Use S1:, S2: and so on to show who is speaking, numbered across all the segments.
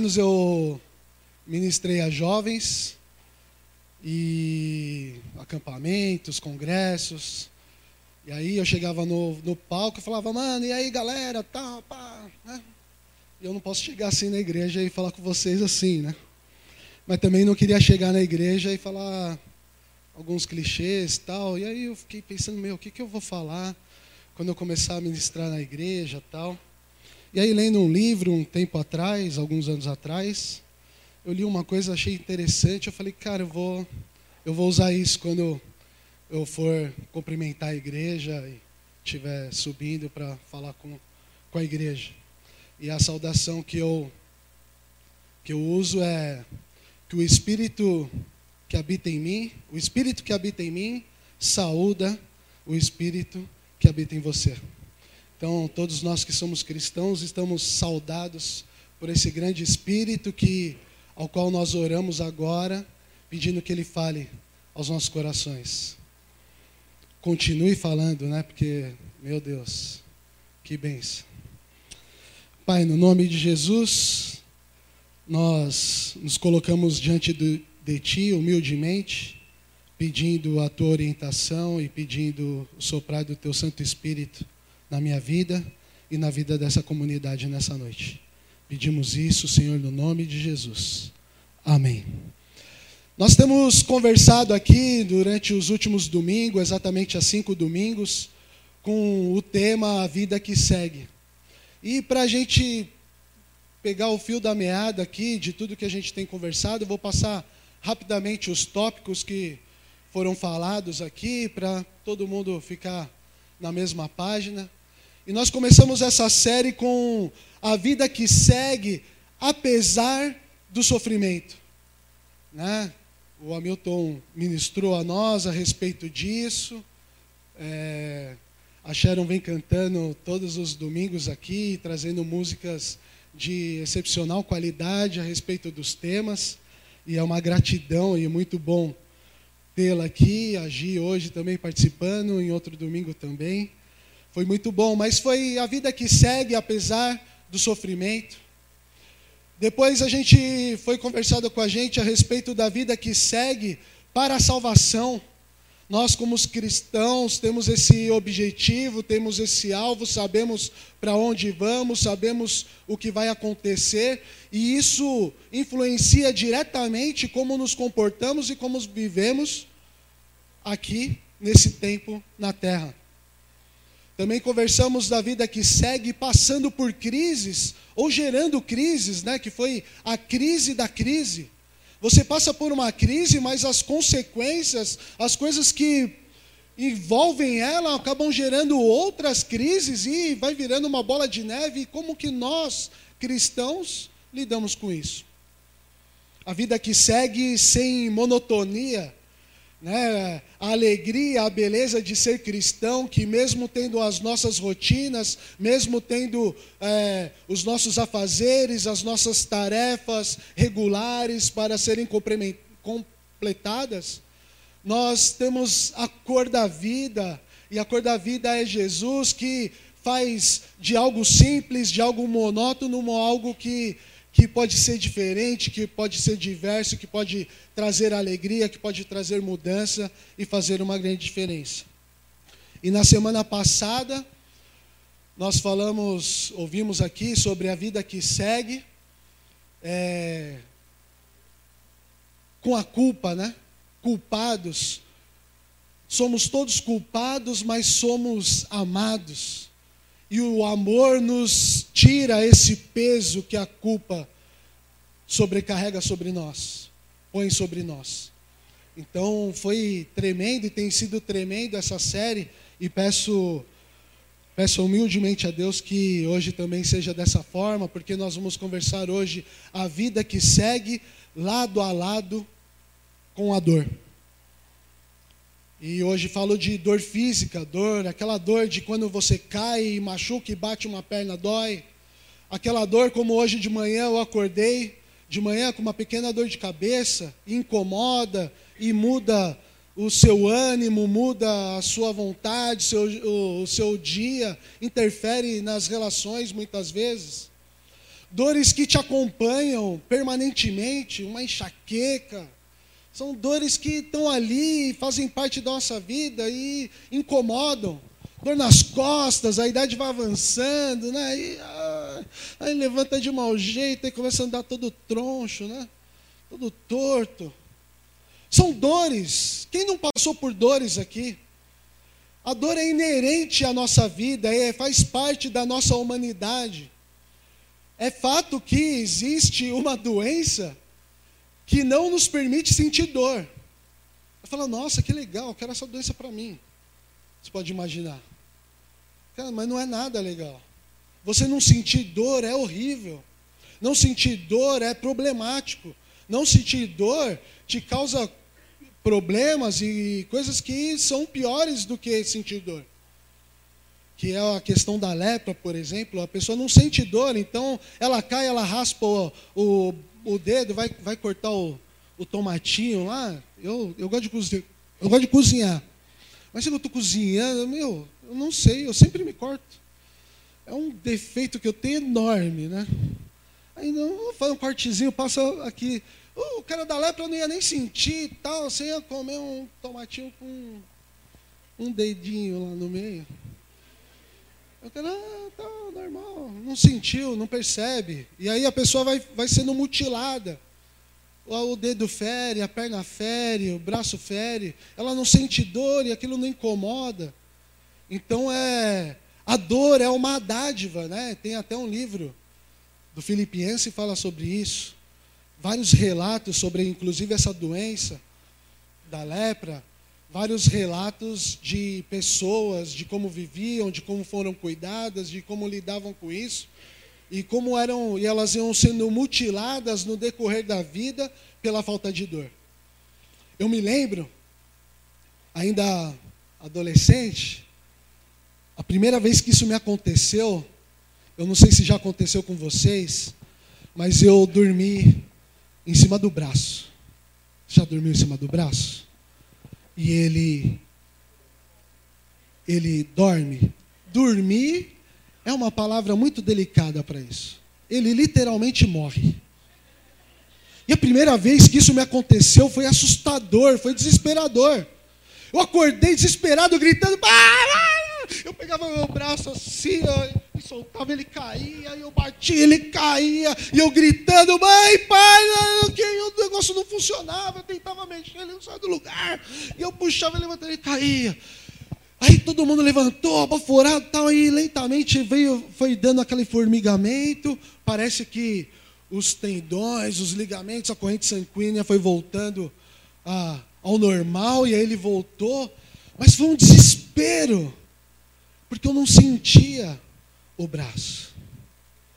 S1: anos eu ministrei a jovens e acampamentos, congressos. E aí eu chegava no, no palco e falava, mano, e aí galera, tá, pá, né? E eu não posso chegar assim na igreja e falar com vocês assim, né? Mas também não queria chegar na igreja e falar alguns clichês tal. E aí eu fiquei pensando, meu, o que, que eu vou falar quando eu começar a ministrar na igreja tal? E aí, lendo um livro um tempo atrás, alguns anos atrás, eu li uma coisa, achei interessante. Eu falei, cara, eu vou, eu vou usar isso quando eu for cumprimentar a igreja e estiver subindo para falar com, com a igreja. E a saudação que eu, que eu uso é que o Espírito que habita em mim, o Espírito que habita em mim, saúda o Espírito que habita em você. Então, todos nós que somos cristãos estamos saudados por esse grande Espírito que, ao qual nós oramos agora, pedindo que Ele fale aos nossos corações. Continue falando, né? Porque, meu Deus, que benção. Pai, no nome de Jesus, nós nos colocamos diante de Ti humildemente, pedindo a Tua orientação e pedindo o soprar do Teu Santo Espírito na minha vida e na vida dessa comunidade nessa noite. Pedimos isso, Senhor, no nome de Jesus. Amém. Nós temos conversado aqui durante os últimos domingos, exatamente há cinco domingos, com o tema A Vida que Segue. E para a gente pegar o fio da meada aqui de tudo que a gente tem conversado, eu vou passar rapidamente os tópicos que foram falados aqui para todo mundo ficar na mesma página. E nós começamos essa série com a vida que segue apesar do sofrimento. Né? O Hamilton ministrou a nós a respeito disso. É, a Sharon vem cantando todos os domingos aqui, trazendo músicas de excepcional qualidade a respeito dos temas. E é uma gratidão e muito bom tê-la aqui, a Gi hoje também participando, em outro domingo também. Foi muito bom, mas foi a vida que segue apesar do sofrimento. Depois a gente foi conversado com a gente a respeito da vida que segue para a salvação. Nós, como cristãos, temos esse objetivo, temos esse alvo, sabemos para onde vamos, sabemos o que vai acontecer, e isso influencia diretamente como nos comportamos e como vivemos aqui nesse tempo na terra. Também conversamos da vida que segue passando por crises ou gerando crises, né, que foi a crise da crise. Você passa por uma crise, mas as consequências, as coisas que envolvem ela acabam gerando outras crises e vai virando uma bola de neve. E como que nós, cristãos, lidamos com isso? A vida que segue sem monotonia, né, a alegria, a beleza de ser cristão, que mesmo tendo as nossas rotinas, mesmo tendo é, os nossos afazeres, as nossas tarefas regulares para serem completadas, nós temos a cor da vida, e a cor da vida é Jesus que faz de algo simples, de algo monótono, algo que que pode ser diferente, que pode ser diverso, que pode trazer alegria, que pode trazer mudança e fazer uma grande diferença. E na semana passada, nós falamos, ouvimos aqui sobre a vida que segue, é, com a culpa, né? Culpados. Somos todos culpados, mas somos amados. E o amor nos tira esse peso que a culpa sobrecarrega sobre nós, põe sobre nós. Então foi tremendo e tem sido tremendo essa série e peço peço humildemente a Deus que hoje também seja dessa forma, porque nós vamos conversar hoje a vida que segue lado a lado com a dor. E hoje falo de dor física, dor, aquela dor de quando você cai e machuca e bate uma perna, dói. Aquela dor como hoje de manhã eu acordei, de manhã com uma pequena dor de cabeça, incomoda e muda o seu ânimo, muda a sua vontade, seu, o, o seu dia, interfere nas relações muitas vezes. Dores que te acompanham permanentemente, uma enxaqueca, são dores que estão ali, fazem parte da nossa vida e incomodam. Dor nas costas, a idade vai avançando, né? Aí, ah, aí levanta de mau jeito e começa a andar todo troncho, né? Todo torto. São dores. Quem não passou por dores aqui? A dor é inerente à nossa vida, é, faz parte da nossa humanidade. É fato que existe uma doença que não nos permite sentir dor. Eu falo, nossa, que legal, quero essa doença para mim. Você pode imaginar. Cara, mas não é nada legal. Você não sentir dor é horrível. Não sentir dor é problemático. Não sentir dor te causa problemas e coisas que são piores do que sentir dor. Que é a questão da lepra, por exemplo. A pessoa não sente dor, então ela cai, ela raspa o, o o dedo, vai, vai cortar o, o tomatinho lá. Eu, eu, gosto de cozinhar, eu gosto de cozinhar. Mas se eu estou cozinhando, meu, eu não sei, eu sempre me corto. É um defeito que eu tenho enorme, né? Aí não, faz um cortezinho, passa aqui. Uh, o cara da lepra não ia nem sentir e tal, você ia comer um tomatinho com um dedinho lá no meio. Eu quero, ah, tá normal, não sentiu, não percebe. E aí a pessoa vai, vai sendo mutilada. O dedo fere, a perna fere, o braço fere. Ela não sente dor e aquilo não incomoda. Então é a dor é uma dádiva, né? Tem até um livro do Filipiense que fala sobre isso. Vários relatos sobre inclusive essa doença da lepra vários relatos de pessoas, de como viviam, de como foram cuidadas, de como lidavam com isso e como eram e elas iam sendo mutiladas no decorrer da vida pela falta de dor. Eu me lembro, ainda adolescente, a primeira vez que isso me aconteceu, eu não sei se já aconteceu com vocês, mas eu dormi em cima do braço. Já dormiu em cima do braço? E ele ele dorme dormir é uma palavra muito delicada para isso. Ele literalmente morre. E a primeira vez que isso me aconteceu foi assustador, foi desesperador. Eu acordei desesperado, gritando. Eu pegava meu braço assim, e soltava, ele caía, e eu batia, ele caía, e eu gritando, mãe, pai, que o negócio não funcionava, eu tentava mexer, ele não saia do lugar, e eu puxava, ele levantava, ele caía. Aí todo mundo levantou, abaforado tal, aí lentamente veio, foi dando aquele formigamento. Parece que os tendões, os ligamentos, a corrente sanguínea foi voltando a, ao normal, e aí ele voltou. Mas foi um desespero, porque eu não sentia o braço.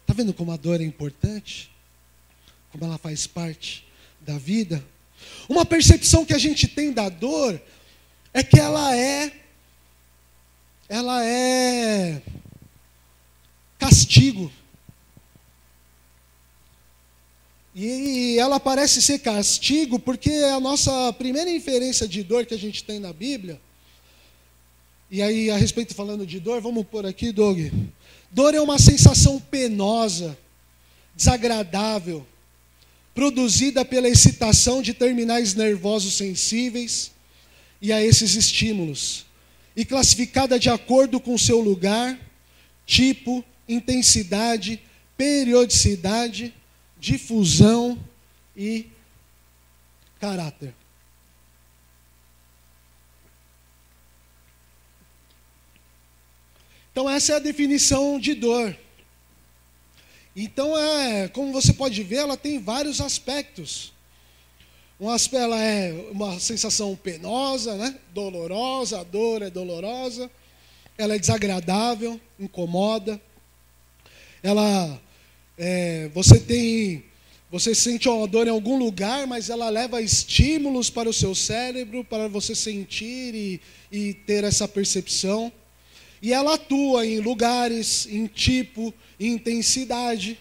S1: Está vendo como a dor é importante? Como ela faz parte da vida? Uma percepção que a gente tem da dor é que ela é ela é castigo. E ela parece ser castigo porque a nossa primeira inferência de dor que a gente tem na Bíblia, e aí a respeito falando de dor, vamos pôr aqui, Doug. Dor é uma sensação penosa, desagradável, produzida pela excitação de terminais nervosos sensíveis e a esses estímulos e classificada de acordo com seu lugar, tipo, intensidade, periodicidade, difusão e caráter. Então essa é a definição de dor. Então é, como você pode ver, ela tem vários aspectos. Um aspecto, ela é uma sensação penosa, né? dolorosa, a dor é dolorosa, ela é desagradável, incomoda. Ela, é, você tem, você sente uma dor em algum lugar, mas ela leva estímulos para o seu cérebro para você sentir e, e ter essa percepção. E ela atua em lugares, em tipo, em intensidade,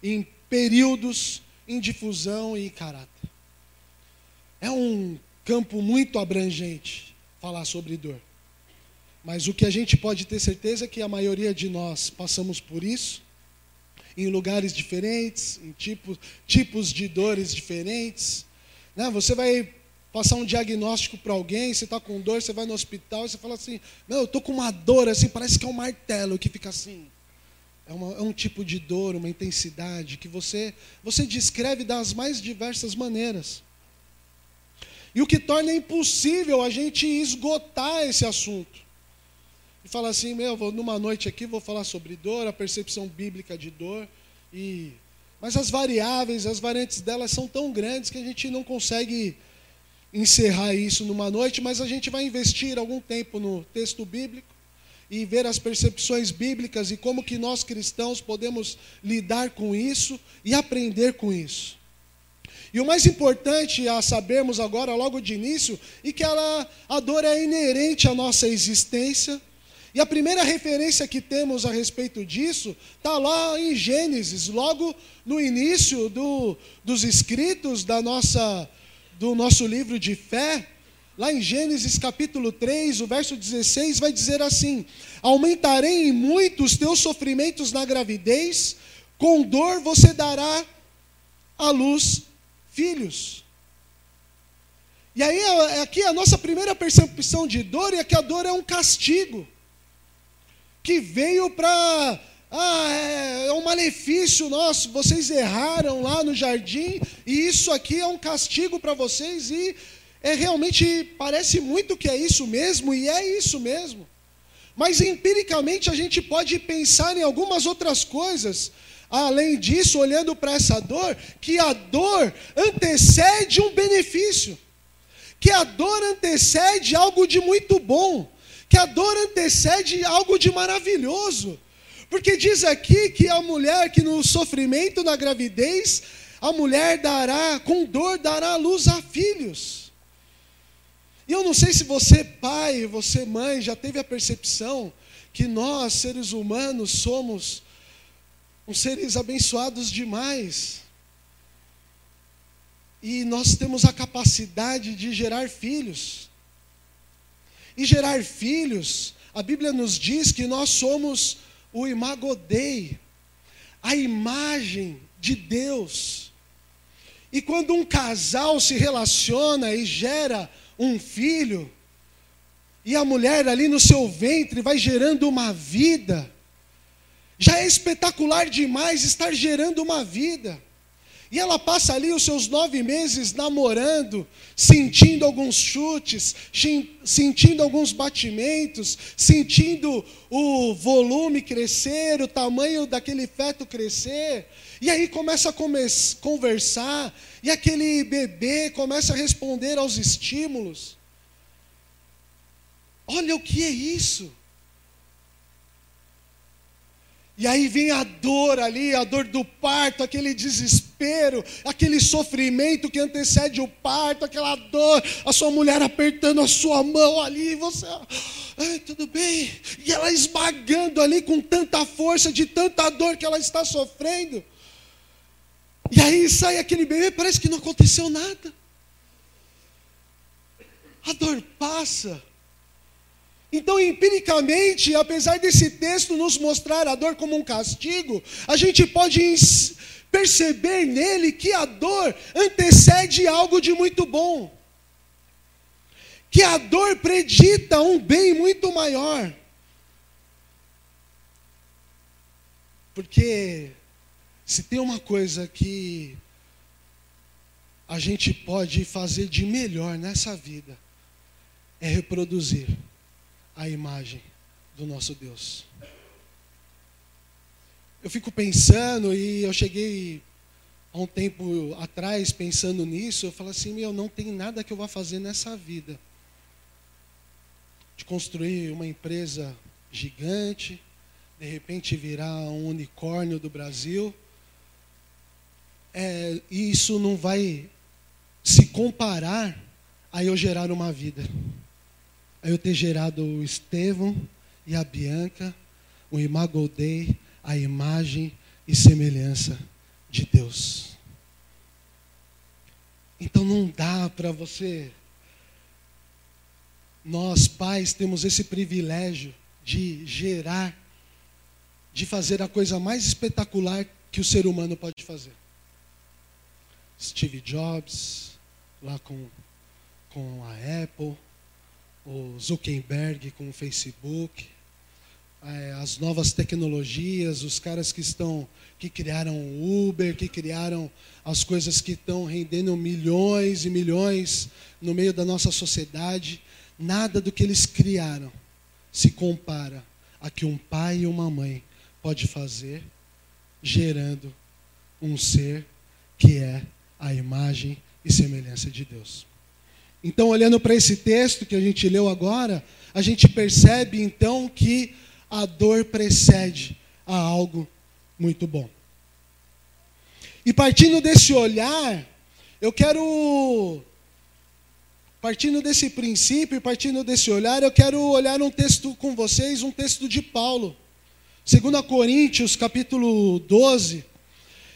S1: em períodos, em difusão e caráter. É um campo muito abrangente falar sobre dor. Mas o que a gente pode ter certeza é que a maioria de nós passamos por isso, em lugares diferentes, em tipos, tipos de dores diferentes. Né? Você vai passar um diagnóstico para alguém, você está com dor, você vai no hospital e você fala assim: Não, eu estou com uma dor assim, parece que é um martelo que fica assim. É, uma, é um tipo de dor, uma intensidade que você, você descreve das mais diversas maneiras. E o que torna impossível a gente esgotar esse assunto. E falar assim, meu, vou, numa noite aqui vou falar sobre dor, a percepção bíblica de dor. E mas as variáveis, as variantes delas são tão grandes que a gente não consegue encerrar isso numa noite, mas a gente vai investir algum tempo no texto bíblico e ver as percepções bíblicas e como que nós cristãos podemos lidar com isso e aprender com isso. E o mais importante a sabermos agora, logo de início, é que ela, a dor é inerente à nossa existência. E a primeira referência que temos a respeito disso está lá em Gênesis, logo no início do, dos escritos da nossa, do nosso livro de fé. Lá em Gênesis capítulo 3, o verso 16 vai dizer assim: Aumentarei em muito os teus sofrimentos na gravidez, com dor você dará à luz filhos. E aí, aqui a nossa primeira percepção de dor é que a dor é um castigo, que veio para. Ah, é, é um malefício nosso, vocês erraram lá no jardim, e isso aqui é um castigo para vocês, e é realmente, parece muito que é isso mesmo, e é isso mesmo. Mas empiricamente a gente pode pensar em algumas outras coisas Além disso, olhando para essa dor, que a dor antecede um benefício, que a dor antecede algo de muito bom, que a dor antecede algo de maravilhoso. Porque diz aqui que a mulher que no sofrimento na gravidez, a mulher dará, com dor, dará luz a filhos. E eu não sei se você, pai, você, mãe, já teve a percepção que nós, seres humanos, somos uns seres abençoados demais. E nós temos a capacidade de gerar filhos. E gerar filhos, a Bíblia nos diz que nós somos o imagodei, a imagem de Deus. E quando um casal se relaciona e gera um filho, e a mulher ali no seu ventre vai gerando uma vida, já é espetacular demais estar gerando uma vida. E ela passa ali os seus nove meses namorando, sentindo alguns chutes, sentindo alguns batimentos, sentindo o volume crescer, o tamanho daquele feto crescer. E aí começa a conversar, e aquele bebê começa a responder aos estímulos. Olha o que é isso. E aí vem a dor ali, a dor do parto, aquele desespero, aquele sofrimento que antecede o parto, aquela dor, a sua mulher apertando a sua mão ali, e você, ai, tudo bem, e ela esmagando ali com tanta força, de tanta dor que ela está sofrendo. E aí sai aquele bebê, parece que não aconteceu nada. A dor passa. Então, empiricamente, apesar desse texto nos mostrar a dor como um castigo, a gente pode perceber nele que a dor antecede algo de muito bom. Que a dor predita um bem muito maior. Porque se tem uma coisa que a gente pode fazer de melhor nessa vida, é reproduzir a imagem do nosso Deus. Eu fico pensando, e eu cheguei há um tempo atrás pensando nisso, eu falo assim, meu, não tem nada que eu vá fazer nessa vida. De construir uma empresa gigante, de repente virar um unicórnio do Brasil. É, isso não vai se comparar a eu gerar uma vida eu ter gerado o Estevão e a Bianca, o Imagodei, a imagem e semelhança de Deus. Então não dá para você. Nós, pais, temos esse privilégio de gerar, de fazer a coisa mais espetacular que o ser humano pode fazer. Steve Jobs, lá com, com a Apple, o Zuckerberg com o Facebook, é, as novas tecnologias, os caras que estão que criaram o Uber, que criaram as coisas que estão rendendo milhões e milhões no meio da nossa sociedade, nada do que eles criaram se compara a que um pai e uma mãe pode fazer gerando um ser que é a imagem e semelhança de Deus. Então, olhando para esse texto que a gente leu agora, a gente percebe então que a dor precede a algo muito bom. E partindo desse olhar, eu quero partindo desse princípio partindo desse olhar, eu quero olhar um texto com vocês, um texto de Paulo. 2 Coríntios, capítulo 12.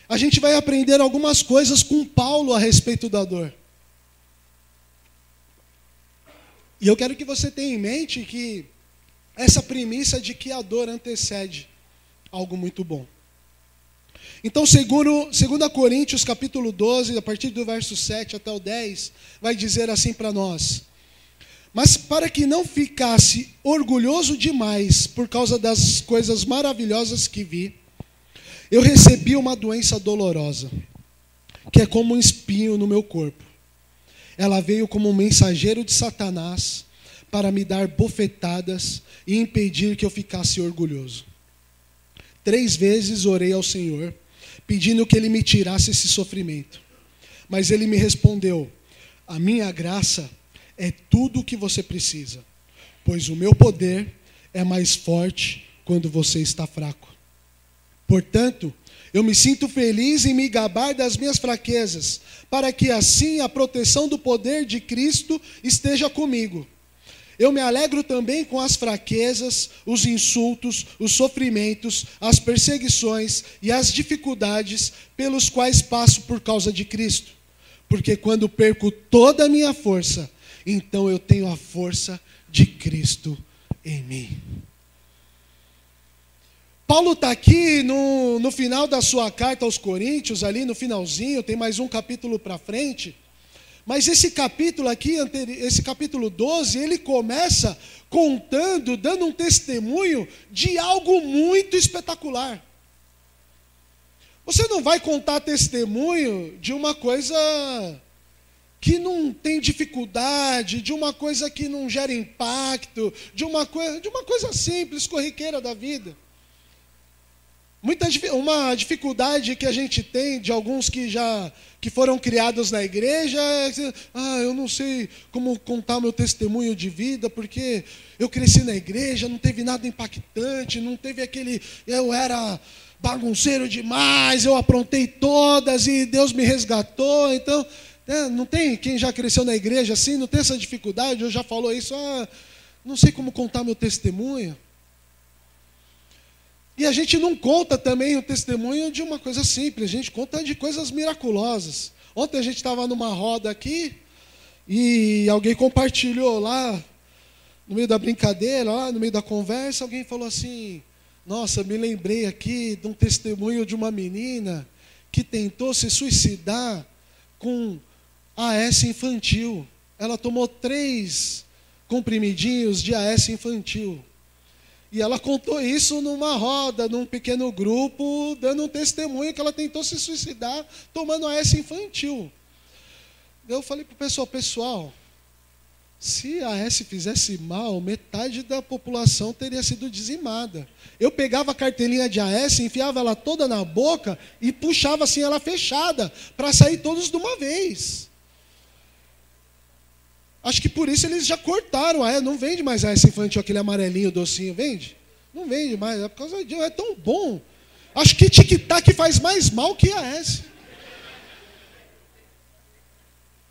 S1: A gente vai aprender algumas coisas com Paulo a respeito da dor. E eu quero que você tenha em mente que essa premissa de que a dor antecede algo muito bom. Então, segundo 2 Coríntios capítulo 12, a partir do verso 7 até o 10, vai dizer assim para nós: Mas para que não ficasse orgulhoso demais por causa das coisas maravilhosas que vi, eu recebi uma doença dolorosa, que é como um espinho no meu corpo ela veio como um mensageiro de Satanás para me dar bofetadas e impedir que eu ficasse orgulhoso. Três vezes orei ao Senhor, pedindo que Ele me tirasse esse sofrimento. Mas Ele me respondeu: A minha graça é tudo o que você precisa, pois o meu poder é mais forte quando você está fraco. Portanto, eu me sinto feliz em me gabar das minhas fraquezas, para que assim a proteção do poder de Cristo esteja comigo. Eu me alegro também com as fraquezas, os insultos, os sofrimentos, as perseguições e as dificuldades pelos quais passo por causa de Cristo. Porque quando perco toda a minha força, então eu tenho a força de Cristo em mim. Paulo está aqui no, no final da sua carta aos Coríntios, ali no finalzinho, tem mais um capítulo para frente. Mas esse capítulo aqui, esse capítulo 12, ele começa contando, dando um testemunho de algo muito espetacular. Você não vai contar testemunho de uma coisa que não tem dificuldade, de uma coisa que não gera impacto, de uma coisa, de uma coisa simples, corriqueira da vida. Muita, uma dificuldade que a gente tem de alguns que já que foram criados na igreja é ah, eu não sei como contar meu testemunho de vida, porque eu cresci na igreja, não teve nada impactante, não teve aquele. Eu era bagunceiro demais, eu aprontei todas e Deus me resgatou. Então, é, não tem quem já cresceu na igreja assim, não tem essa dificuldade, eu já falou isso, ah, não sei como contar meu testemunho. E a gente não conta também o testemunho de uma coisa simples, a gente conta de coisas miraculosas. Ontem a gente estava numa roda aqui e alguém compartilhou lá, no meio da brincadeira, lá no meio da conversa, alguém falou assim: Nossa, me lembrei aqui de um testemunho de uma menina que tentou se suicidar com AS infantil. Ela tomou três comprimidinhos de AS infantil. E ela contou isso numa roda, num pequeno grupo, dando um testemunho que ela tentou se suicidar tomando a S infantil. Eu falei para o pessoal, pessoal, se a S fizesse mal, metade da população teria sido dizimada. Eu pegava a cartelinha de AS, enfiava ela toda na boca e puxava assim ela fechada, para sair todos de uma vez. Acho que por isso eles já cortaram a Não vende mais a essa infantil, aquele amarelinho docinho, vende? Não vende mais, é por causa de. É tão bom. Acho que tic-tac faz mais mal que a S.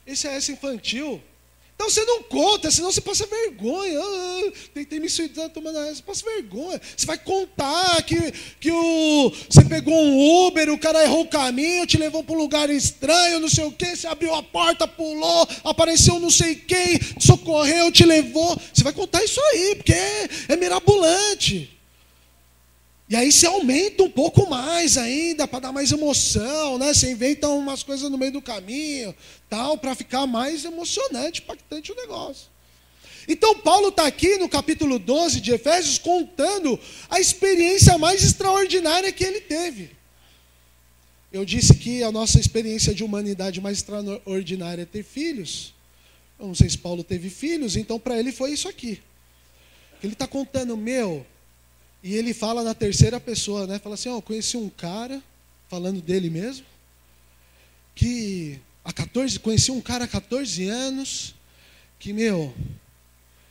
S1: Esse é S infantil. Então você não conta, senão você passa vergonha. Ah, tentei me suicidar tomando essa, você passa vergonha. Você vai contar que, que o, você pegou um Uber, o cara errou o caminho, te levou para um lugar estranho, não sei o quê, você abriu a porta, pulou, apareceu não sei quem, socorreu, te levou. Você vai contar isso aí, porque é, é mirabolante. E aí você aumenta um pouco mais ainda, para dar mais emoção, né? Você inventa umas coisas no meio do caminho, tal, para ficar mais emocionante, impactante o negócio. Então Paulo está aqui no capítulo 12 de Efésios contando a experiência mais extraordinária que ele teve. Eu disse que a nossa experiência de humanidade mais extraordinária é ter filhos. Eu não sei se Paulo teve filhos, então para ele foi isso aqui. Ele está contando, meu, e ele fala na terceira pessoa, né? Fala assim: Ó, oh, conheci um cara, falando dele mesmo, que há 14, conheci um cara há 14 anos, que, meu,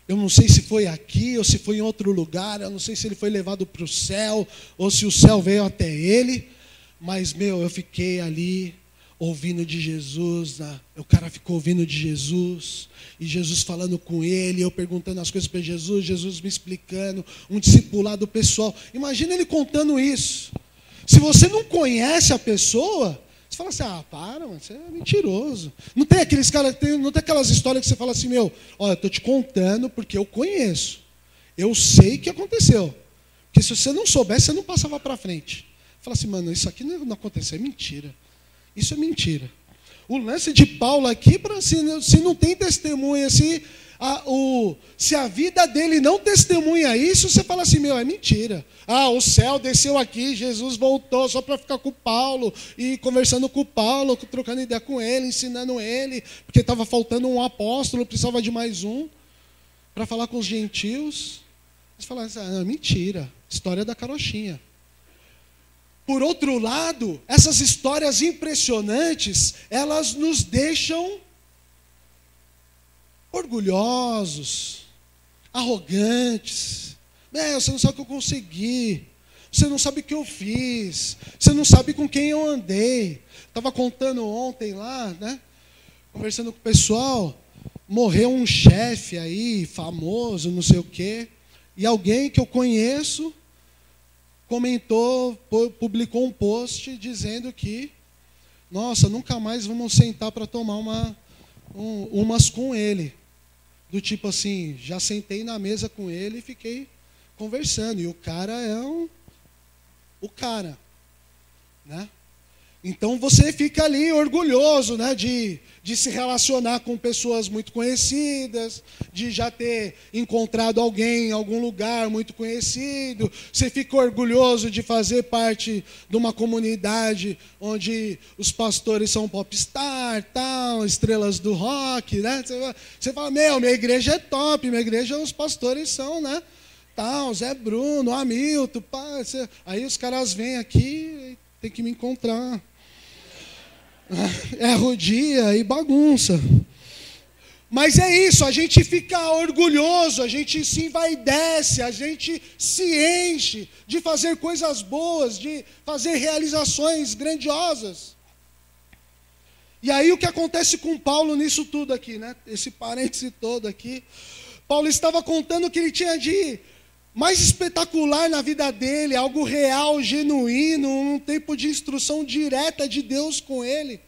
S1: eu não sei se foi aqui ou se foi em outro lugar, eu não sei se ele foi levado para o céu ou se o céu veio até ele, mas, meu, eu fiquei ali ouvindo de Jesus, né? o cara ficou ouvindo de Jesus, e Jesus falando com ele, eu perguntando as coisas para Jesus, Jesus me explicando, um discipulado pessoal. Imagina ele contando isso. Se você não conhece a pessoa, você fala assim: ah, para, mano, você é mentiroso. Não tem aqueles caras, não tem aquelas histórias que você fala assim, meu, olha, eu estou te contando porque eu conheço. Eu sei o que aconteceu. Porque se você não soubesse, você não passava para frente. Fala assim, mano, isso aqui não aconteceu, é mentira. Isso é mentira. O lance de Paulo aqui, se, não tem testemunha, se a, o, se a vida dele não testemunha isso, você fala assim, meu, é mentira. Ah, o céu desceu aqui, Jesus voltou só para ficar com Paulo, e conversando com Paulo, trocando ideia com ele, ensinando ele, porque estava faltando um apóstolo, precisava de mais um, para falar com os gentios. Você fala assim, ah, mentira, história da carochinha. Por outro lado, essas histórias impressionantes, elas nos deixam orgulhosos, arrogantes. É, você não sabe o que eu consegui. Você não sabe o que eu fiz. Você não sabe com quem eu andei. Estava contando ontem lá, né? Conversando com o pessoal. Morreu um chefe aí, famoso, não sei o quê. E alguém que eu conheço comentou, publicou um post dizendo que, nossa, nunca mais vamos sentar para tomar uma, um, umas com ele. do tipo assim, já sentei na mesa com ele e fiquei conversando. E o cara é um, o cara, né? Então você fica ali orgulhoso né, de, de se relacionar com pessoas muito conhecidas, de já ter encontrado alguém em algum lugar muito conhecido. Você fica orgulhoso de fazer parte de uma comunidade onde os pastores são popstar, tal, estrelas do rock. Né? Você, fala, meu, minha igreja é top, minha igreja os pastores são, né? Tal, Zé Bruno, Hamilton, pá, aí os caras vêm aqui tem que me encontrar. Erra o dia e bagunça. Mas é isso, a gente fica orgulhoso, a gente se envaidece, a gente se enche de fazer coisas boas, de fazer realizações grandiosas. E aí o que acontece com Paulo nisso tudo aqui, né? Esse parêntese todo aqui. Paulo estava contando que ele tinha de mais espetacular na vida dele, algo real, genuíno, um tempo de instrução direta de Deus com ele.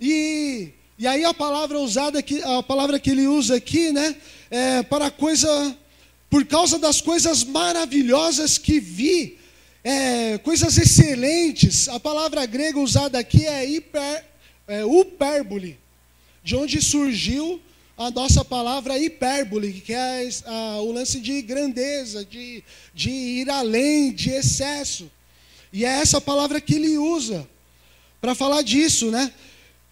S1: E, e aí a palavra usada aqui, a palavra que ele usa aqui, né, é para coisa, por causa das coisas maravilhosas que vi, é, coisas excelentes. A palavra grega usada aqui é, hiper, é upérbole, de onde surgiu a nossa palavra hipérbole, que é a, o lance de grandeza, de, de ir além, de excesso. E é essa palavra que ele usa para falar disso, né?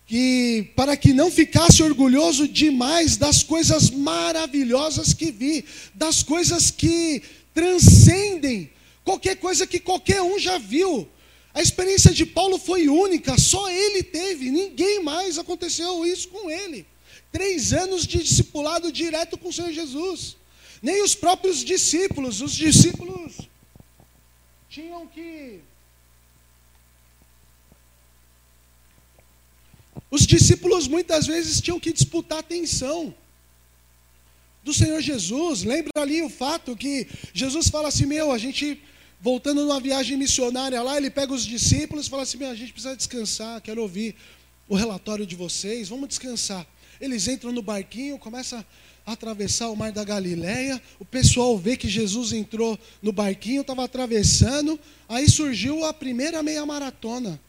S1: Que para que não ficasse orgulhoso demais das coisas maravilhosas que vi, das coisas que transcendem qualquer coisa que qualquer um já viu. A experiência de Paulo foi única, só ele teve, ninguém mais aconteceu isso com ele. Três anos de discipulado direto com o Senhor Jesus. Nem os próprios discípulos, os discípulos tinham que. Os discípulos muitas vezes tinham que disputar a atenção do Senhor Jesus. Lembra ali o fato que Jesus fala assim: Meu, a gente, voltando numa viagem missionária lá, ele pega os discípulos e fala assim: Meu, a gente precisa descansar, quero ouvir o relatório de vocês, vamos descansar. Eles entram no barquinho, começam a atravessar o mar da Galileia. O pessoal vê que Jesus entrou no barquinho, estava atravessando. Aí surgiu a primeira meia maratona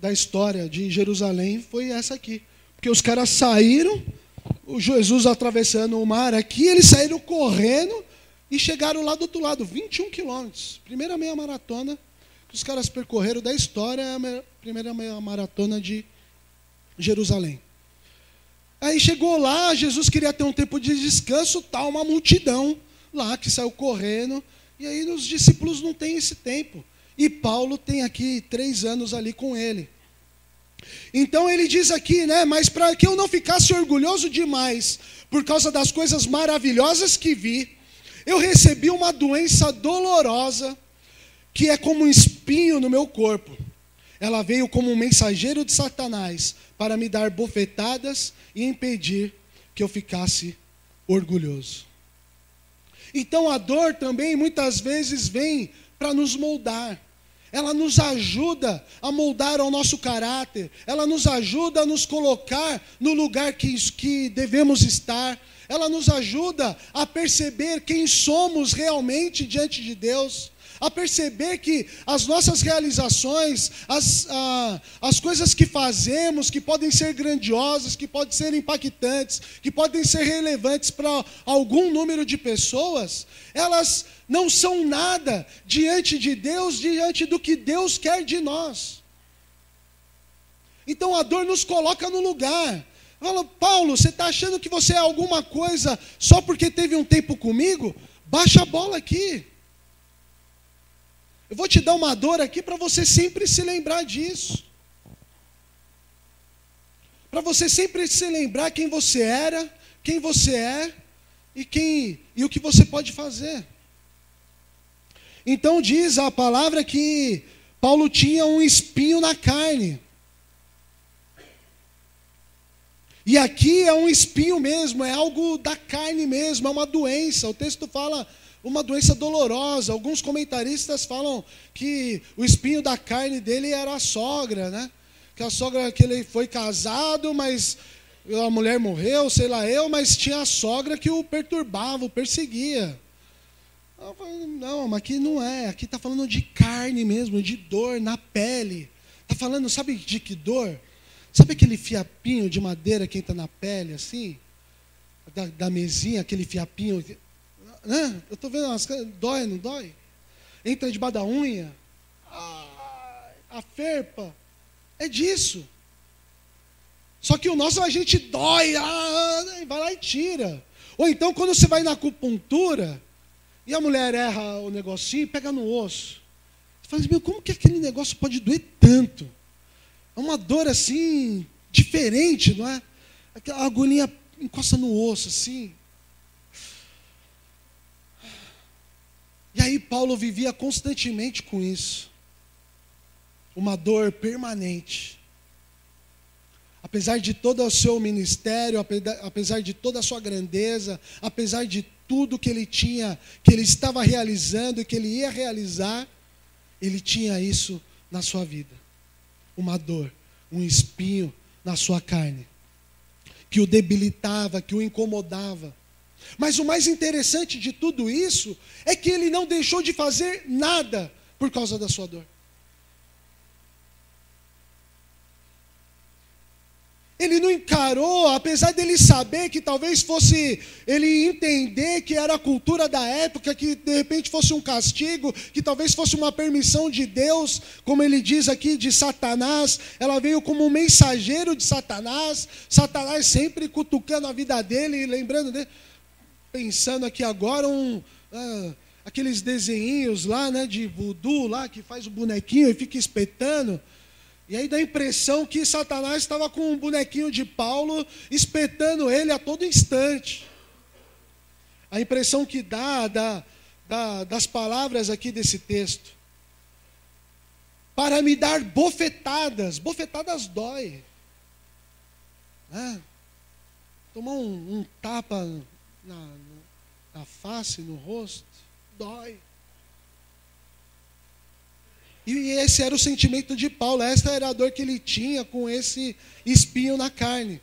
S1: da história de Jerusalém, foi essa aqui. Porque os caras saíram, o Jesus atravessando o mar aqui, eles saíram correndo e chegaram lá do outro lado, 21 quilômetros. Primeira meia maratona que os caras percorreram da história, a primeira meia maratona de Jerusalém. Aí chegou lá, Jesus queria ter um tempo de descanso, tal, uma multidão lá que saiu correndo. E aí os discípulos não têm esse tempo. E Paulo tem aqui três anos ali com ele. Então ele diz aqui, né? Mas para que eu não ficasse orgulhoso demais por causa das coisas maravilhosas que vi, eu recebi uma doença dolorosa que é como um espinho no meu corpo. Ela veio como um mensageiro de Satanás para me dar bofetadas e impedir que eu ficasse orgulhoso. Então a dor também muitas vezes vem para nos moldar. Ela nos ajuda a moldar o nosso caráter, ela nos ajuda a nos colocar no lugar que, que devemos estar, ela nos ajuda a perceber quem somos realmente diante de Deus a perceber que as nossas realizações, as, a, as coisas que fazemos, que podem ser grandiosas, que podem ser impactantes, que podem ser relevantes para algum número de pessoas, elas não são nada diante de Deus, diante do que Deus quer de nós. Então a dor nos coloca no lugar. Fala, Paulo, você está achando que você é alguma coisa só porque teve um tempo comigo? Baixa a bola aqui. Eu vou te dar uma dor aqui para você sempre se lembrar disso. Para você sempre se lembrar quem você era, quem você é e quem e o que você pode fazer. Então diz a palavra que Paulo tinha um espinho na carne. E aqui é um espinho mesmo, é algo da carne mesmo, é uma doença. O texto fala uma doença dolorosa. Alguns comentaristas falam que o espinho da carne dele era a sogra, né? Que a sogra que ele foi casado, mas a mulher morreu, sei lá eu, mas tinha a sogra que o perturbava, o perseguia. Não, mas aqui não é, aqui está falando de carne mesmo, de dor na pele. Está falando, sabe de que dor? Sabe aquele fiapinho de madeira que entra na pele, assim? Da, da mesinha, aquele fiapinho. Né? Eu estou vendo, umas, dói, não dói? Entra debaixo da unha. Ah, a ferpa. É disso. Só que o nosso a gente dói, ah, vai lá e tira. Ou então, quando você vai na acupuntura, e a mulher erra o negocinho, pega no osso. Você fala assim, meu, como que aquele negócio pode doer tanto? É uma dor assim, diferente, não é? Aquela agulhinha encosta no osso, assim. E aí Paulo vivia constantemente com isso. Uma dor permanente. Apesar de todo o seu ministério, apesar de toda a sua grandeza, apesar de tudo que ele tinha, que ele estava realizando e que ele ia realizar, ele tinha isso na sua vida. Uma dor, um espinho na sua carne, que o debilitava, que o incomodava. Mas o mais interessante de tudo isso é que ele não deixou de fazer nada por causa da sua dor. Ele não encarou, apesar dele saber que talvez fosse, ele entender que era a cultura da época, que de repente fosse um castigo, que talvez fosse uma permissão de Deus, como ele diz aqui de Satanás, ela veio como um mensageiro de Satanás, Satanás sempre cutucando a vida dele, lembrando dele, pensando aqui agora um. Ah, aqueles desenhinhos lá, né, de voodoo lá, que faz o bonequinho e fica espetando. E aí dá a impressão que Satanás estava com um bonequinho de Paulo espetando ele a todo instante. A impressão que dá, dá, dá das palavras aqui desse texto. Para me dar bofetadas. Bofetadas dói. Né? Tomar um, um tapa na, na face, no rosto, dói. E esse era o sentimento de Paulo, essa era a dor que ele tinha com esse espinho na carne.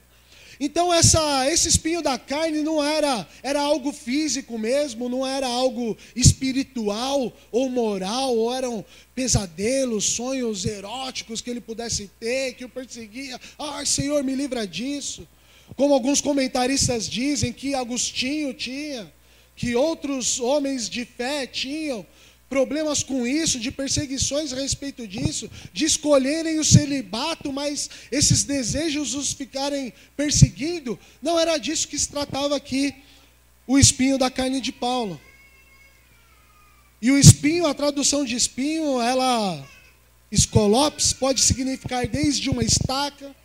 S1: Então essa, esse espinho da carne não era, era algo físico mesmo, não era algo espiritual ou moral, ou eram pesadelos, sonhos eróticos que ele pudesse ter, que o perseguia. Ai, Senhor, me livra disso. Como alguns comentaristas dizem que Agostinho tinha, que outros homens de fé tinham, problemas com isso, de perseguições a respeito disso, de escolherem o celibato, mas esses desejos os ficarem perseguindo, não era disso que se tratava aqui, o espinho da carne de Paulo. E o espinho, a tradução de espinho, ela, escolopes, pode significar desde uma estaca,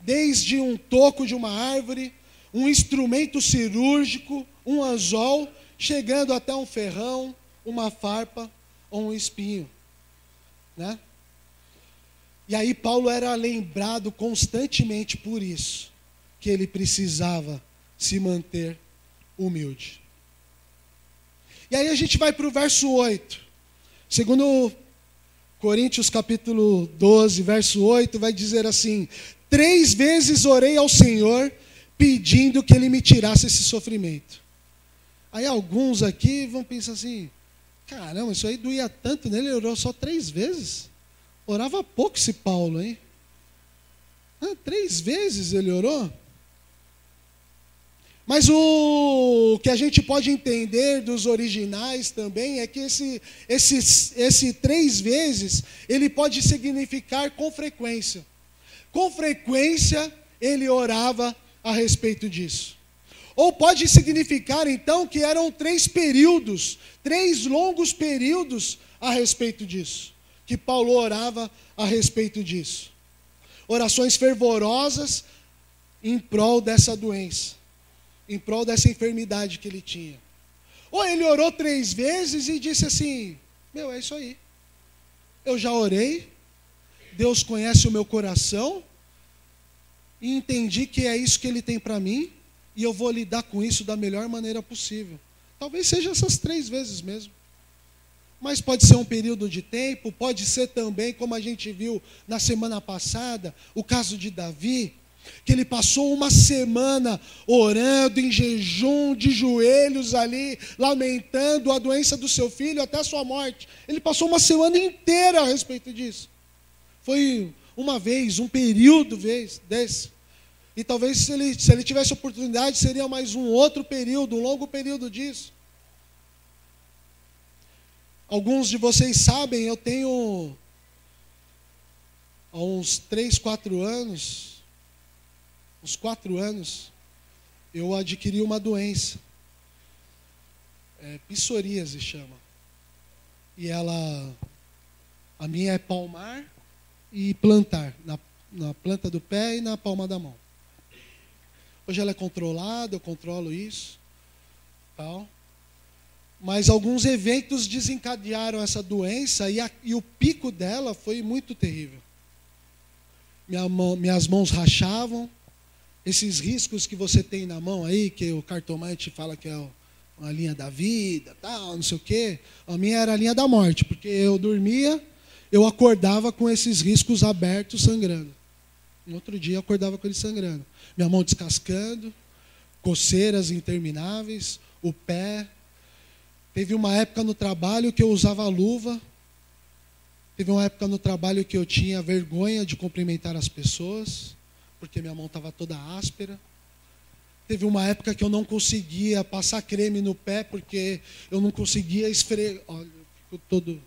S1: desde um toco de uma árvore, um instrumento cirúrgico, um anzol, chegando até um ferrão, uma farpa ou um espinho, né? E aí Paulo era lembrado constantemente por isso, que ele precisava se manter humilde. E aí a gente vai para o verso 8. Segundo Coríntios capítulo 12, verso 8, vai dizer assim: Três vezes orei ao Senhor pedindo que ele me tirasse esse sofrimento. Aí alguns aqui vão pensar assim: Caramba, isso aí doía tanto nele, ele orou só três vezes. Orava pouco esse Paulo, hein? Ah, três vezes ele orou. Mas o que a gente pode entender dos originais também é que esse, esse, esse três vezes, ele pode significar com frequência. Com frequência, ele orava a respeito disso. Ou pode significar então que eram três períodos, três longos períodos a respeito disso, que Paulo orava a respeito disso. Orações fervorosas em prol dessa doença, em prol dessa enfermidade que ele tinha. Ou ele orou três vezes e disse assim: Meu, é isso aí. Eu já orei, Deus conhece o meu coração, e entendi que é isso que Ele tem para mim, e eu vou lidar com isso da melhor maneira possível. Talvez seja essas três vezes mesmo. Mas pode ser um período de tempo, pode ser também, como a gente viu na semana passada, o caso de Davi, que ele passou uma semana orando em jejum, de joelhos ali, lamentando a doença do seu filho até a sua morte. Ele passou uma semana inteira a respeito disso. Foi uma vez, um período vez, desse. E talvez se ele, se ele tivesse oportunidade, seria mais um outro período, um longo período disso. Alguns de vocês sabem, eu tenho há uns três, quatro anos, uns quatro anos, eu adquiri uma doença. É, psoríase chama. E ela, a minha é palmar e plantar, na, na planta do pé e na palma da mão. Hoje ela é controlada, eu controlo isso, tal. Mas alguns eventos desencadearam essa doença e, a, e o pico dela foi muito terrível. Minha mão, minhas mãos rachavam, esses riscos que você tem na mão aí, que o cartomante fala que é uma linha da vida, tal, não sei o quê. A minha era a linha da morte, porque eu dormia, eu acordava com esses riscos abertos, sangrando. No outro dia eu acordava com ele sangrando. Minha mão descascando, coceiras intermináveis, o pé. Teve uma época no trabalho que eu usava luva. Teve uma época no trabalho que eu tinha vergonha de cumprimentar as pessoas porque minha mão estava toda áspera. Teve uma época que eu não conseguia passar creme no pé, porque eu não conseguia esfregar. Olha, eu fico todo.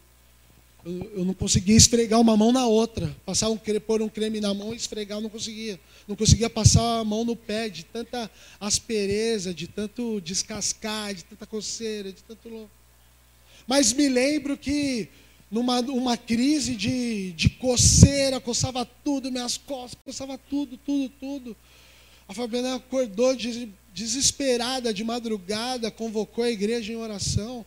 S1: Eu, não conseguia esfregar uma mão na outra. Passar um, pôr um creme na mão e esfregar, eu não conseguia. Não conseguia passar a mão no pé, de tanta aspereza, de tanto descascar, de tanta coceira, de tanto. Mas me lembro que numa uma crise de, de coceira, coçava tudo, minhas costas, coçava tudo, tudo, tudo. A Fabiana acordou de, desesperada de madrugada, convocou a igreja em oração.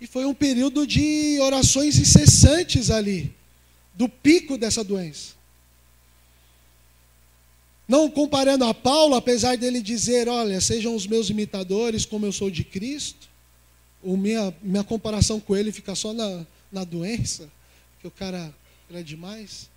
S1: E foi um período de orações incessantes ali, do pico dessa doença. Não comparando a Paulo, apesar dele dizer: Olha, sejam os meus imitadores como eu sou de Cristo o minha, minha comparação com ele fica só na, na doença, que o cara é demais.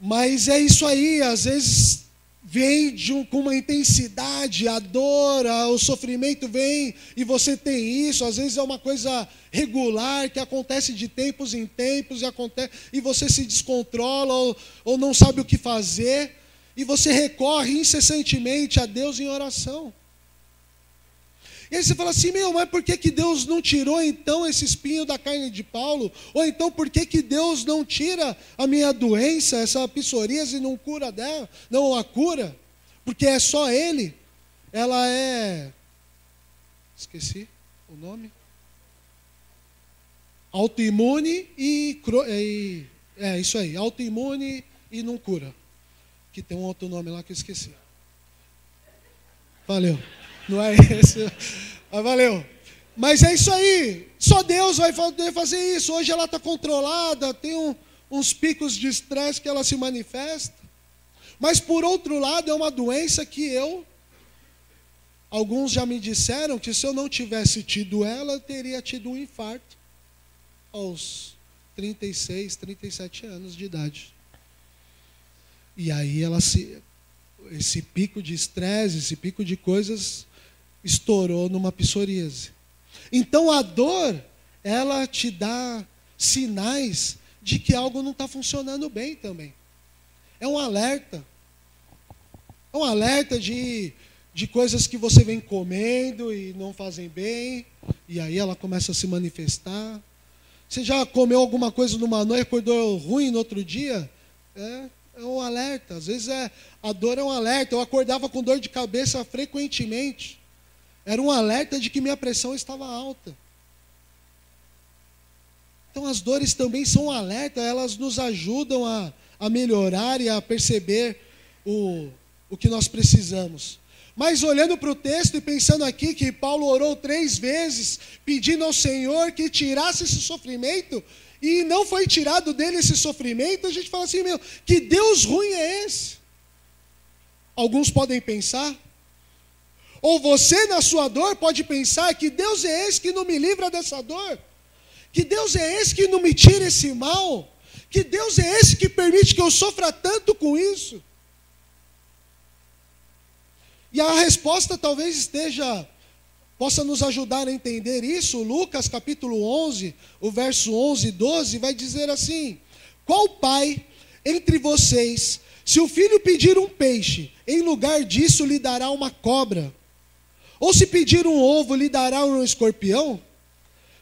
S1: Mas é isso aí, às vezes vem de um, com uma intensidade, a dor, o sofrimento vem e você tem isso, às vezes é uma coisa regular que acontece de tempos em tempos e, acontece, e você se descontrola ou, ou não sabe o que fazer e você recorre incessantemente a Deus em oração. E aí você fala assim, meu, mas por que, que Deus não tirou então esse espinho da carne de Paulo? Ou então por que, que Deus não tira a minha doença, essa psoríase, não cura dela, não a cura? Porque é só Ele. Ela é. Esqueci o nome. Autoimune e, e. É isso aí, autoimune e não cura. Que tem um outro nome lá que eu esqueci. Valeu. Não é esse. Mas valeu. Mas é isso aí. Só Deus vai fazer isso. Hoje ela está controlada, tem um, uns picos de estresse que ela se manifesta. Mas por outro lado, é uma doença que eu. Alguns já me disseram que se eu não tivesse tido ela, eu teria tido um infarto aos 36, 37 anos de idade. E aí ela se. Esse pico de estresse, esse pico de coisas estourou numa psoríase. Então a dor, ela te dá sinais de que algo não está funcionando bem também. É um alerta. É um alerta de, de coisas que você vem comendo e não fazem bem, e aí ela começa a se manifestar. Você já comeu alguma coisa numa noite e acordou ruim no outro dia? É, é um alerta. Às vezes é, a dor é um alerta. Eu acordava com dor de cabeça frequentemente. Era um alerta de que minha pressão estava alta. Então as dores também são um alerta, elas nos ajudam a, a melhorar e a perceber o, o que nós precisamos. Mas olhando para o texto e pensando aqui que Paulo orou três vezes, pedindo ao Senhor que tirasse esse sofrimento, e não foi tirado dele esse sofrimento, a gente fala assim, meu, que Deus ruim é esse? Alguns podem pensar, ou você, na sua dor, pode pensar que Deus é esse que não me livra dessa dor, que Deus é esse que não me tira esse mal, Que Deus é esse que permite que eu sofra tanto com isso? E a resposta talvez esteja, possa nos ajudar a entender isso. Lucas capítulo 11, o verso 11 e 12, vai dizer assim: Qual pai entre vocês, se o filho pedir um peixe, em lugar disso lhe dará uma cobra? Ou se pedir um ovo, lhe dará um escorpião?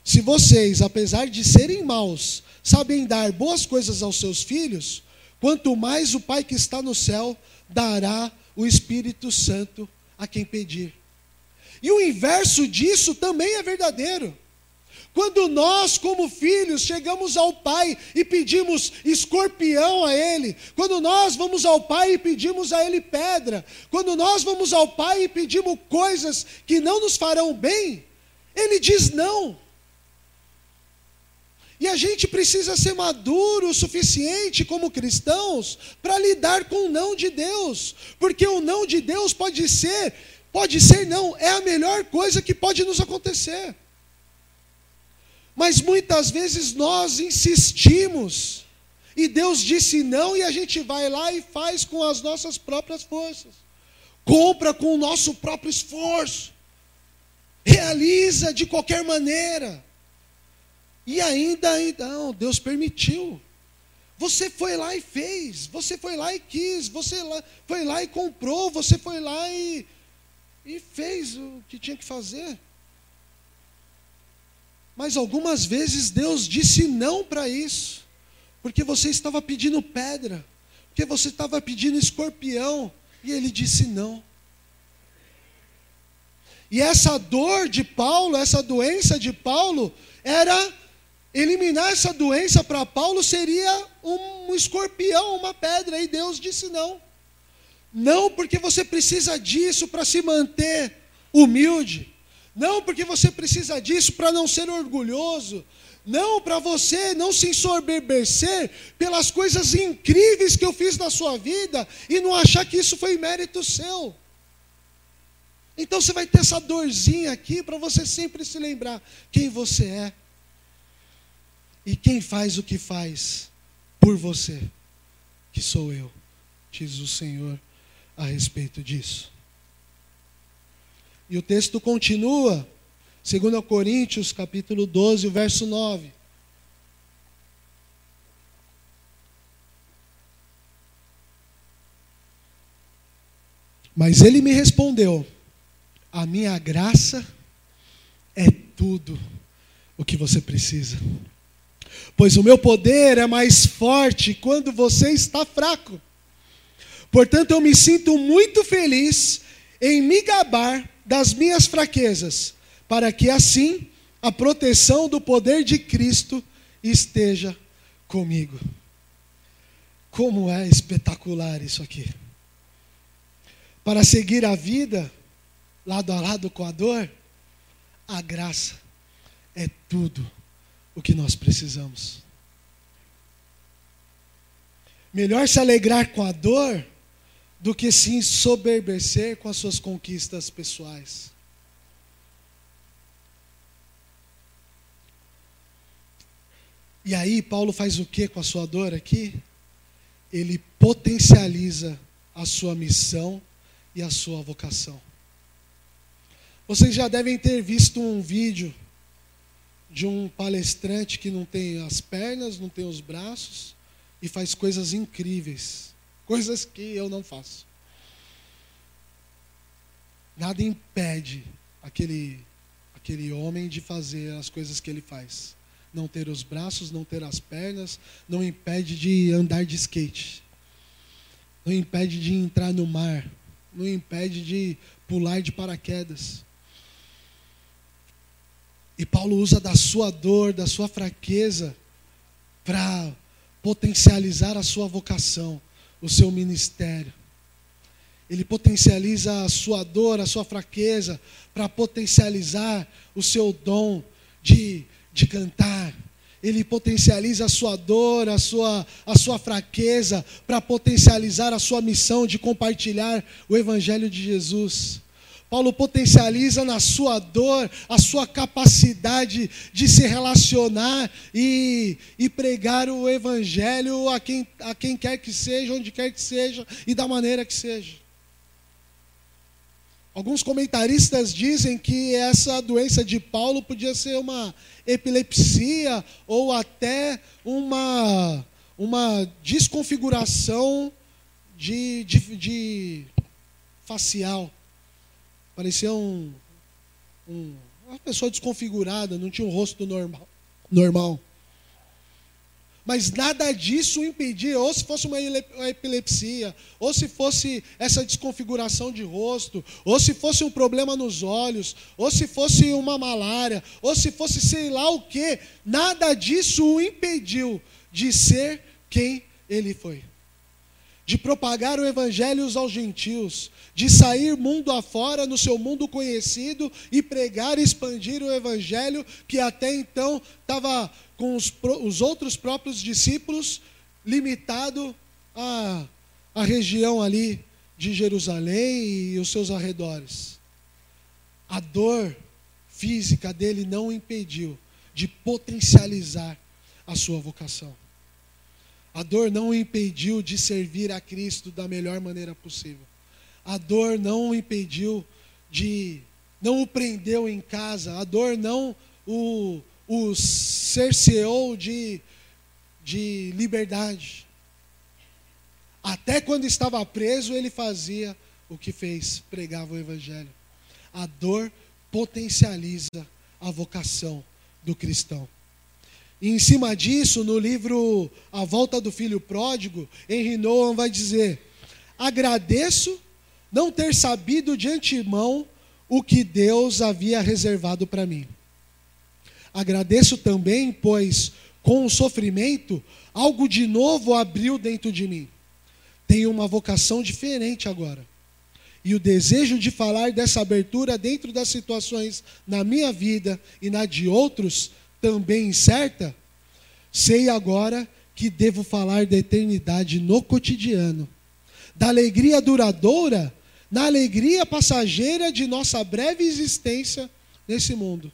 S1: Se vocês, apesar de serem maus, sabem dar boas coisas aos seus filhos, quanto mais o Pai que está no céu dará o Espírito Santo a quem pedir. E o inverso disso também é verdadeiro. Quando nós, como filhos, chegamos ao Pai e pedimos escorpião a Ele, quando nós vamos ao Pai e pedimos a Ele pedra, quando nós vamos ao Pai e pedimos coisas que não nos farão bem, Ele diz não. E a gente precisa ser maduro o suficiente como cristãos para lidar com o não de Deus, porque o não de Deus pode ser, pode ser não, é a melhor coisa que pode nos acontecer. Mas muitas vezes nós insistimos, e Deus disse não, e a gente vai lá e faz com as nossas próprias forças, compra com o nosso próprio esforço, realiza de qualquer maneira. E ainda, então, Deus permitiu. Você foi lá e fez, você foi lá e quis, você foi lá e comprou, você foi lá e, e fez o que tinha que fazer. Mas algumas vezes Deus disse não para isso, porque você estava pedindo pedra, porque você estava pedindo escorpião, e Ele disse não. E essa dor de Paulo, essa doença de Paulo, era Eliminar essa doença para Paulo seria um escorpião, uma pedra, e Deus disse não. Não porque você precisa disso para se manter humilde. Não porque você precisa disso para não ser orgulhoso. Não para você não se ensoberbecer pelas coisas incríveis que eu fiz na sua vida e não achar que isso foi mérito seu. Então você vai ter essa dorzinha aqui para você sempre se lembrar quem você é. E quem faz o que faz por você? Que sou eu, diz o Senhor a respeito disso. E o texto continua, 2 Coríntios, capítulo 12, o verso 9. Mas ele me respondeu: A minha graça é tudo o que você precisa pois o meu poder é mais forte quando você está fraco. Portanto, eu me sinto muito feliz em me gabar das minhas fraquezas, para que assim a proteção do poder de Cristo esteja comigo. Como é espetacular isso aqui. Para seguir a vida lado a lado com a dor, a graça é tudo o que nós precisamos. Melhor se alegrar com a dor do que se ensoberbecer com as suas conquistas pessoais. E aí, Paulo faz o que com a sua dor aqui? Ele potencializa a sua missão e a sua vocação. Vocês já devem ter visto um vídeo de um palestrante que não tem as pernas, não tem os braços e faz coisas incríveis, coisas que eu não faço. Nada impede aquele aquele homem de fazer as coisas que ele faz. Não ter os braços, não ter as pernas, não impede de andar de skate. Não impede de entrar no mar, não impede de pular de paraquedas. E Paulo usa da sua dor, da sua fraqueza, para potencializar a sua vocação, o seu ministério. Ele potencializa a sua dor, a sua fraqueza, para potencializar o seu dom de, de cantar. Ele potencializa a sua dor, a sua, a sua fraqueza, para potencializar a sua missão de compartilhar o Evangelho de Jesus. Paulo potencializa na sua dor a sua capacidade de se relacionar e, e pregar o evangelho a quem, a quem quer que seja, onde quer que seja e da maneira que seja. Alguns comentaristas dizem que essa doença de Paulo podia ser uma epilepsia ou até uma, uma desconfiguração de, de, de facial. Parecia um, um, uma pessoa desconfigurada, não tinha um rosto normal. normal. Mas nada disso impedia, ou se fosse uma epilepsia, ou se fosse essa desconfiguração de rosto, ou se fosse um problema nos olhos, ou se fosse uma malária, ou se fosse sei lá o que, nada disso o impediu de ser quem ele foi. De propagar o evangelho aos gentios, de sair mundo afora no seu mundo conhecido e pregar e expandir o evangelho que até então estava com os, os, outros próprios discípulos limitado à, à região ali de Jerusalém e os seus arredores. A dor física dele não impediu de potencializar a sua vocação. A dor não o impediu de servir a Cristo da melhor maneira possível a dor não o impediu de, não o prendeu em casa, a dor não o, o cerceou de, de liberdade. Até quando estava preso, ele fazia o que fez, pregava o Evangelho. A dor potencializa a vocação do cristão. E em cima disso, no livro A Volta do Filho Pródigo, Henry Nolan vai dizer: Agradeço não ter sabido de antemão o que Deus havia reservado para mim. Agradeço também, pois com o sofrimento, algo de novo abriu dentro de mim. Tenho uma vocação diferente agora. E o desejo de falar dessa abertura dentro das situações na minha vida e na de outros, também incerta, sei agora que devo falar da eternidade no cotidiano, da alegria duradoura na alegria passageira de nossa breve existência nesse mundo.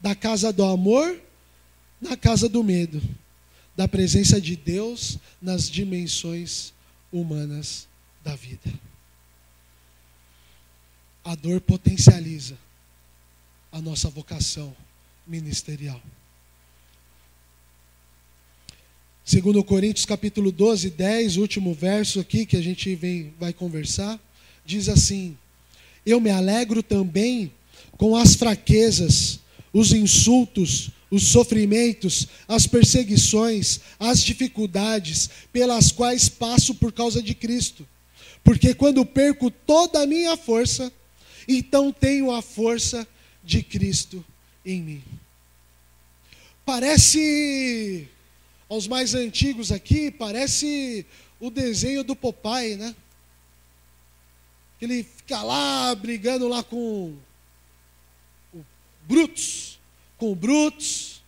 S1: Da casa do amor na casa do medo. Da presença de Deus nas dimensões humanas da vida. A dor potencializa a nossa vocação ministerial. Segundo Coríntios capítulo 12, 10, último verso aqui que a gente vem, vai conversar diz assim: Eu me alegro também com as fraquezas, os insultos, os sofrimentos, as perseguições, as dificuldades pelas quais passo por causa de Cristo. Porque quando perco toda a minha força, então tenho a força de Cristo em mim. Parece, aos mais antigos aqui, parece o desenho do Popeye, né? ele fica lá brigando lá com o Brutus, com o Brutus,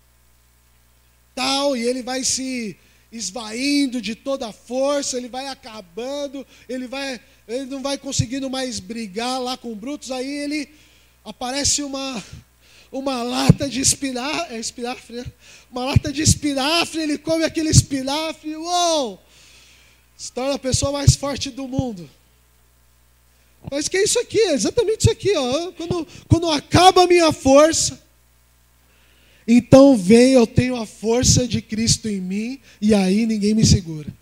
S1: tal, e ele vai se esvaindo de toda a força, ele vai acabando, ele vai, ele não vai conseguindo mais brigar lá com o Brutus, aí ele aparece uma uma lata de espinafre, é espinafre, né? Uma lata de espinafre, ele come aquele espinafre, uou! Se torna a pessoa mais forte do mundo. Mas que é isso aqui? É exatamente isso aqui. Ó. Quando, quando acaba a minha força, então vem, eu tenho a força de Cristo em mim, e aí ninguém me segura.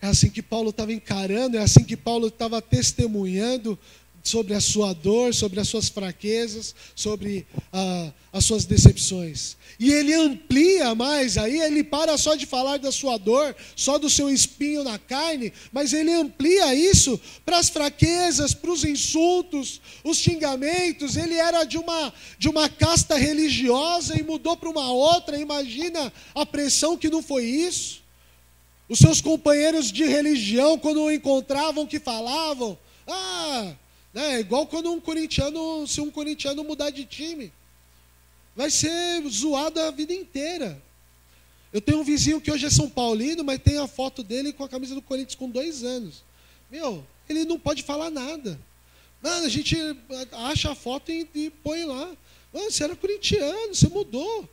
S1: É assim que Paulo estava encarando, é assim que Paulo estava testemunhando sobre a sua dor, sobre as suas fraquezas, sobre ah, as suas decepções. E ele amplia mais, aí ele para só de falar da sua dor, só do seu espinho na carne, mas ele amplia isso para as fraquezas, para os insultos, os xingamentos. Ele era de uma, de uma casta religiosa e mudou para uma outra, imagina a pressão que não foi isso. Os seus companheiros de religião, quando o encontravam, que falavam: Ah, é igual quando um corintiano, se um corintiano mudar de time, vai ser zoado a vida inteira. Eu tenho um vizinho que hoje é São Paulino, mas tem a foto dele com a camisa do Corinthians com dois anos. Meu, ele não pode falar nada. Mano, a gente acha a foto e, e põe lá. Mano, você era corintiano, você mudou.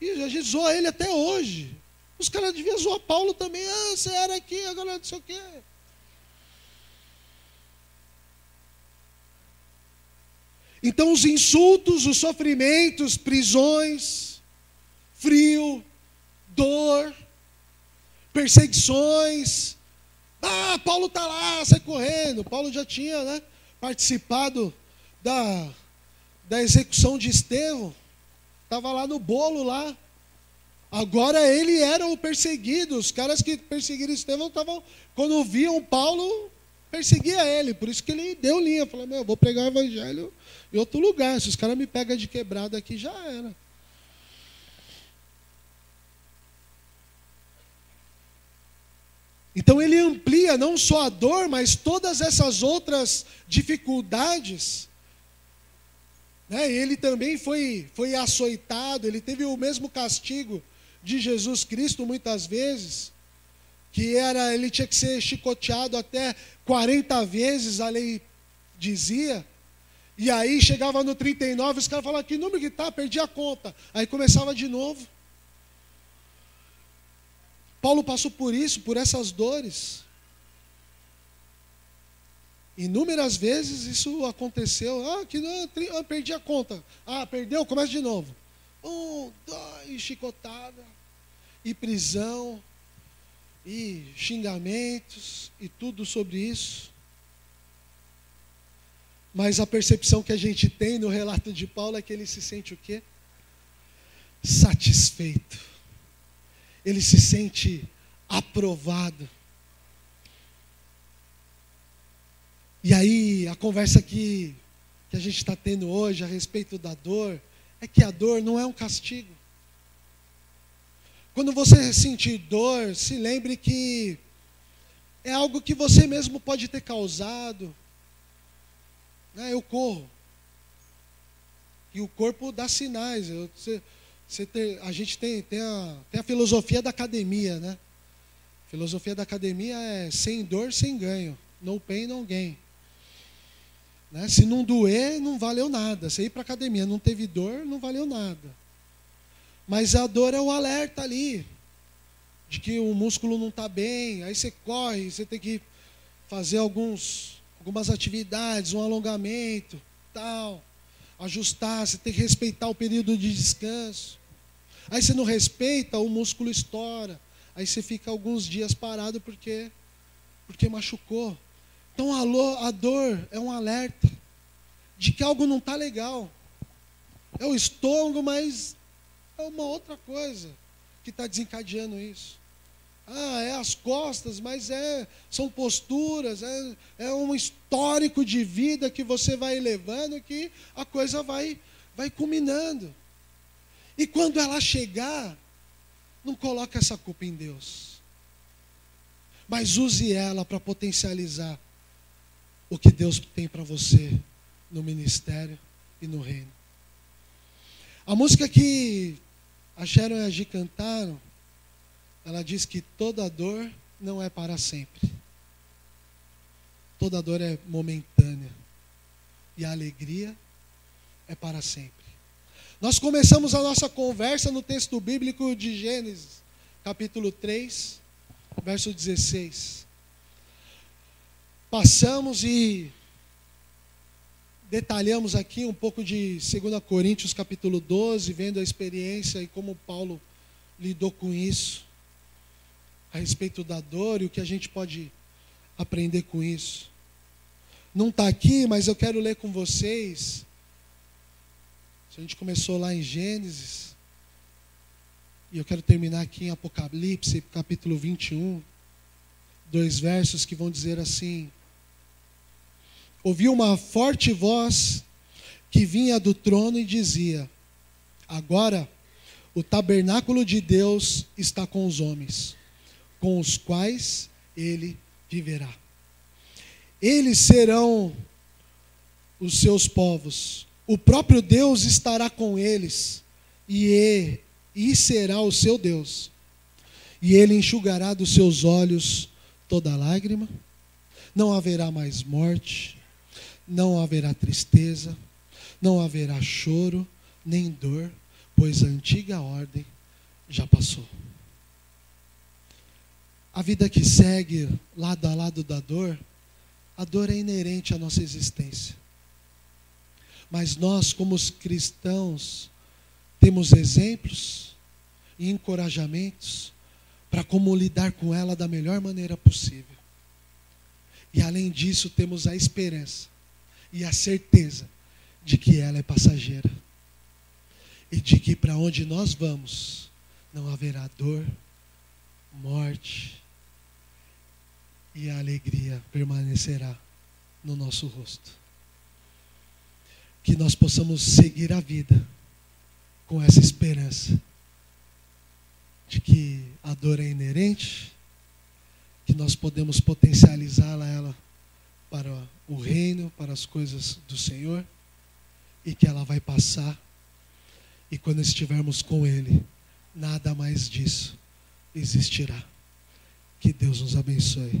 S1: E a gente zoa ele até hoje. Os caras deviam zoar Paulo também. Ah, você era aqui, agora não sei o quê. Então, os insultos, os sofrimentos, prisões, frio, dor, perseguições. Ah, Paulo está lá, sai correndo. Paulo já tinha né, participado da, da execução de Estevão. Estava lá no bolo lá. Agora ele era o perseguido. Os caras que perseguiram Estevão estavam, quando viam Paulo, perseguia ele. Por isso que ele deu linha. Falou, meu, vou pregar o evangelho em outro lugar. Se os caras me pegam de quebrada aqui, já era. Então ele amplia não só a dor, mas todas essas outras dificuldades. Né? Ele também foi, foi açoitado, ele teve o mesmo castigo de Jesus Cristo muitas vezes, que era ele tinha que ser chicoteado até 40 vezes, a lei dizia. E aí chegava no 39, os caras falavam, que número que tá? Perdi a conta. Aí começava de novo. Paulo passou por isso, por essas dores. Inúmeras vezes isso aconteceu. Ah, que não, ah, perdi a conta. Ah, perdeu, começa de novo. Um, dois, chicotada, e prisão, e xingamentos, e tudo sobre isso. Mas a percepção que a gente tem no relato de Paulo é que ele se sente o quê? Satisfeito ele se sente aprovado. E aí, a conversa que, que a gente está tendo hoje a respeito da dor, é que a dor não é um castigo. Quando você sentir dor, se lembre que é algo que você mesmo pode ter causado. Né? Eu corro. E o corpo dá sinais. Eu, você, você tem, a gente tem, tem, a, tem a filosofia da academia, né? A filosofia da academia é sem dor, sem ganho. No pain, no gain. Né? Se não doer, não valeu nada. Você ir para a academia, não teve dor, não valeu nada. Mas a dor é o alerta ali, de que o músculo não está bem. Aí você corre, você tem que fazer alguns, algumas atividades, um alongamento, tal. Ajustar, você tem que respeitar o período de descanso. Aí você não respeita, o músculo estoura. Aí você fica alguns dias parado porque porque machucou. Então a, dor é um alerta de que algo não está legal. É o estômago, mas é uma outra coisa que está desencadeando isso. Ah, é as costas, mas é, são posturas, é, é um histórico de vida que você vai levando que a coisa vai, vai culminando. E quando ela chegar, não coloque essa culpa em Deus. Mas use ela para potencializar o que Deus tem para você no ministério e no reino. A música que a Sharon e a Gi cantaram, ela diz que toda dor não é para sempre. Toda dor é momentânea. E a alegria é para sempre. Nós começamos a nossa conversa no texto bíblico de Gênesis, capítulo 3, verso 16. Passamos e detalhamos aqui um pouco de 2 Coríntios, capítulo 12, vendo a experiência e como Paulo lidou com isso, a respeito da dor e o que a gente pode aprender com isso. Não está aqui, mas eu quero ler com vocês. A gente começou lá em Gênesis, e eu quero terminar aqui em Apocalipse, capítulo 21, dois versos que vão dizer assim: Ouvi uma forte voz que vinha do trono e dizia: Agora o tabernáculo de Deus está com os homens, com os quais ele viverá. Eles serão os seus povos, o próprio Deus estará com eles, e, e será o seu Deus. E ele enxugará dos seus olhos toda lágrima, não haverá mais morte, não haverá tristeza, não haverá choro, nem dor, pois a antiga ordem já passou. A vida que segue lado a lado da dor, a dor é inerente à nossa existência. Mas nós, como os cristãos, temos exemplos e encorajamentos para como lidar com ela da melhor maneira possível. E além disso, temos a esperança e a certeza de que ela é passageira. E de que para onde nós vamos não haverá dor, morte e a alegria permanecerá no nosso rosto. Que nós possamos seguir a vida com essa esperança de que a dor é inerente, que nós podemos potencializá-la ela para o reino, para as coisas do Senhor, e que ela vai passar. E quando estivermos com Ele, nada mais disso existirá. Que Deus nos abençoe.